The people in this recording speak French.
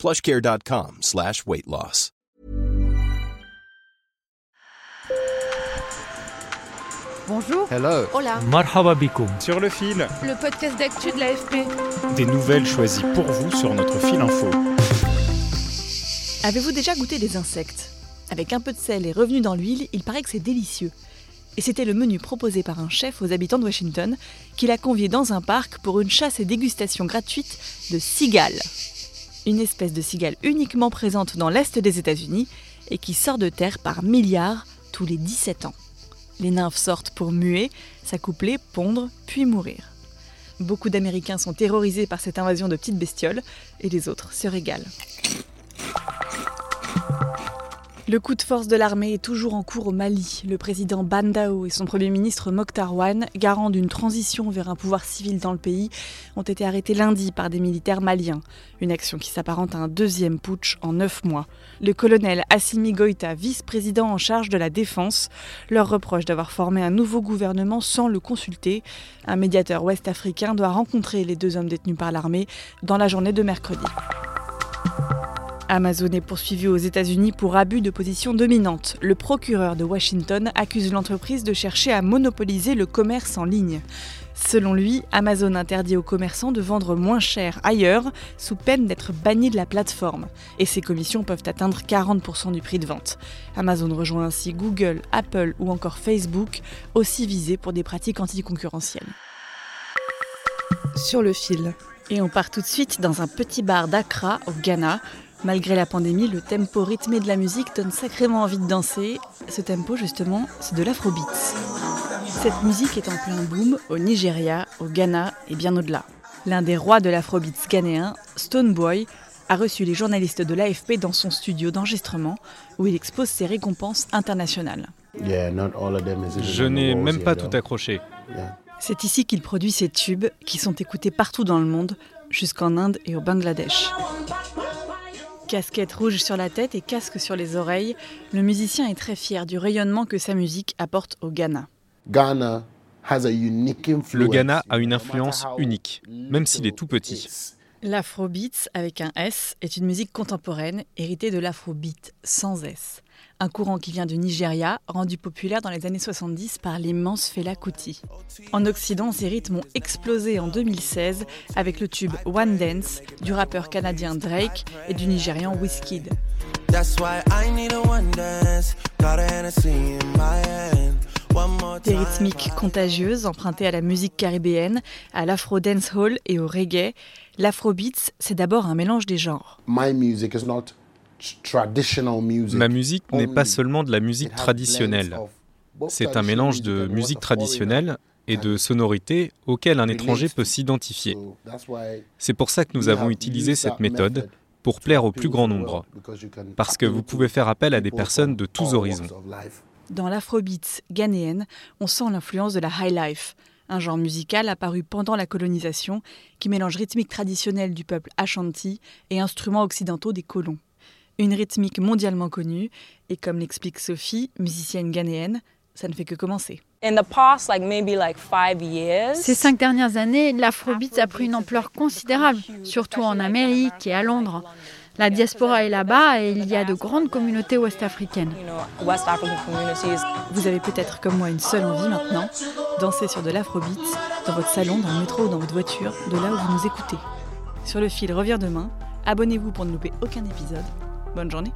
plushcare.com slash weight loss. Bonjour. Hello. Hola. Marhaba. Sur le fil, Le podcast d'actu de l'AFP. des nouvelles choisies pour vous sur notre fil info. Avez-vous déjà goûté des insectes? Avec un peu de sel et revenu dans l'huile, il paraît que c'est délicieux. Et c'était le menu proposé par un chef aux habitants de Washington qui l'a convié dans un parc pour une chasse et dégustation gratuite de cigales. Une espèce de cigale uniquement présente dans l'est des États-Unis et qui sort de terre par milliards tous les 17 ans. Les nymphes sortent pour muer, s'accoupler, pondre, puis mourir. Beaucoup d'Américains sont terrorisés par cette invasion de petites bestioles et les autres se régalent. Le coup de force de l'armée est toujours en cours au Mali. Le président Bandao et son premier ministre Mokhtar Wan, garant d'une transition vers un pouvoir civil dans le pays, ont été arrêtés lundi par des militaires maliens. Une action qui s'apparente à un deuxième putsch en neuf mois. Le colonel Assimi Goïta, vice-président en charge de la défense, leur reproche d'avoir formé un nouveau gouvernement sans le consulter. Un médiateur ouest-africain doit rencontrer les deux hommes détenus par l'armée dans la journée de mercredi. Amazon est poursuivi aux États-Unis pour abus de position dominante. Le procureur de Washington accuse l'entreprise de chercher à monopoliser le commerce en ligne. Selon lui, Amazon interdit aux commerçants de vendre moins cher ailleurs, sous peine d'être banni de la plateforme. Et ses commissions peuvent atteindre 40% du prix de vente. Amazon rejoint ainsi Google, Apple ou encore Facebook, aussi visés pour des pratiques anticoncurrentielles. Sur le fil. Et on part tout de suite dans un petit bar d'Accra, au Ghana. Malgré la pandémie, le tempo rythmé de la musique donne sacrément envie de danser. Ce tempo, justement, c'est de l'afrobeat. Cette musique est en plein boom au Nigeria, au Ghana et bien au-delà. L'un des rois de l'afrobeat ghanéen, Stoneboy, a reçu les journalistes de l'AFP dans son studio d'enregistrement où il expose ses récompenses internationales. Je n'ai même pas tout accroché. C'est ici qu'il produit ses tubes qui sont écoutés partout dans le monde, jusqu'en Inde et au Bangladesh. Casquette rouge sur la tête et casque sur les oreilles, le musicien est très fier du rayonnement que sa musique apporte au Ghana. Le Ghana a une influence unique, même s'il est tout petit. L'afrobeat, avec un S, est une musique contemporaine héritée de l'afrobeat sans S. Un courant qui vient du Nigeria, rendu populaire dans les années 70 par l'immense Fela Kuti. En Occident, ces rythmes ont explosé en 2016 avec le tube One Dance du rappeur canadien Drake et du Nigérian Wizkid. Des rythmiques contagieuses empruntées à la musique caribéenne, à l'afro dancehall et au reggae, l'afrobeat, c'est d'abord un mélange des genres. Ma musique n'est pas seulement de la musique traditionnelle. C'est un mélange de musique traditionnelle et de sonorités auxquelles un étranger peut s'identifier. C'est pour ça que nous avons utilisé cette méthode pour plaire au plus grand nombre, parce que vous pouvez faire appel à des personnes de tous horizons. Dans l'afrobeat ghanéenne, on sent l'influence de la high life, un genre musical apparu pendant la colonisation qui mélange rythmique traditionnelle du peuple Ashanti et instruments occidentaux des colons. Une rythmique mondialement connue, et comme l'explique Sophie, musicienne ghanéenne, ça ne fait que commencer. Ces cinq dernières années, l'afrobeat a pris une ampleur considérable, surtout en Amérique et à Londres. La diaspora est là-bas et il y a de grandes communautés ouest-africaines. Vous avez peut-être comme moi une seule envie maintenant, danser sur de l'afrobeat, dans votre salon, dans le métro ou dans votre voiture, de là où vous nous écoutez. Sur le fil revient demain, abonnez-vous pour ne louper aucun épisode. Bonne journée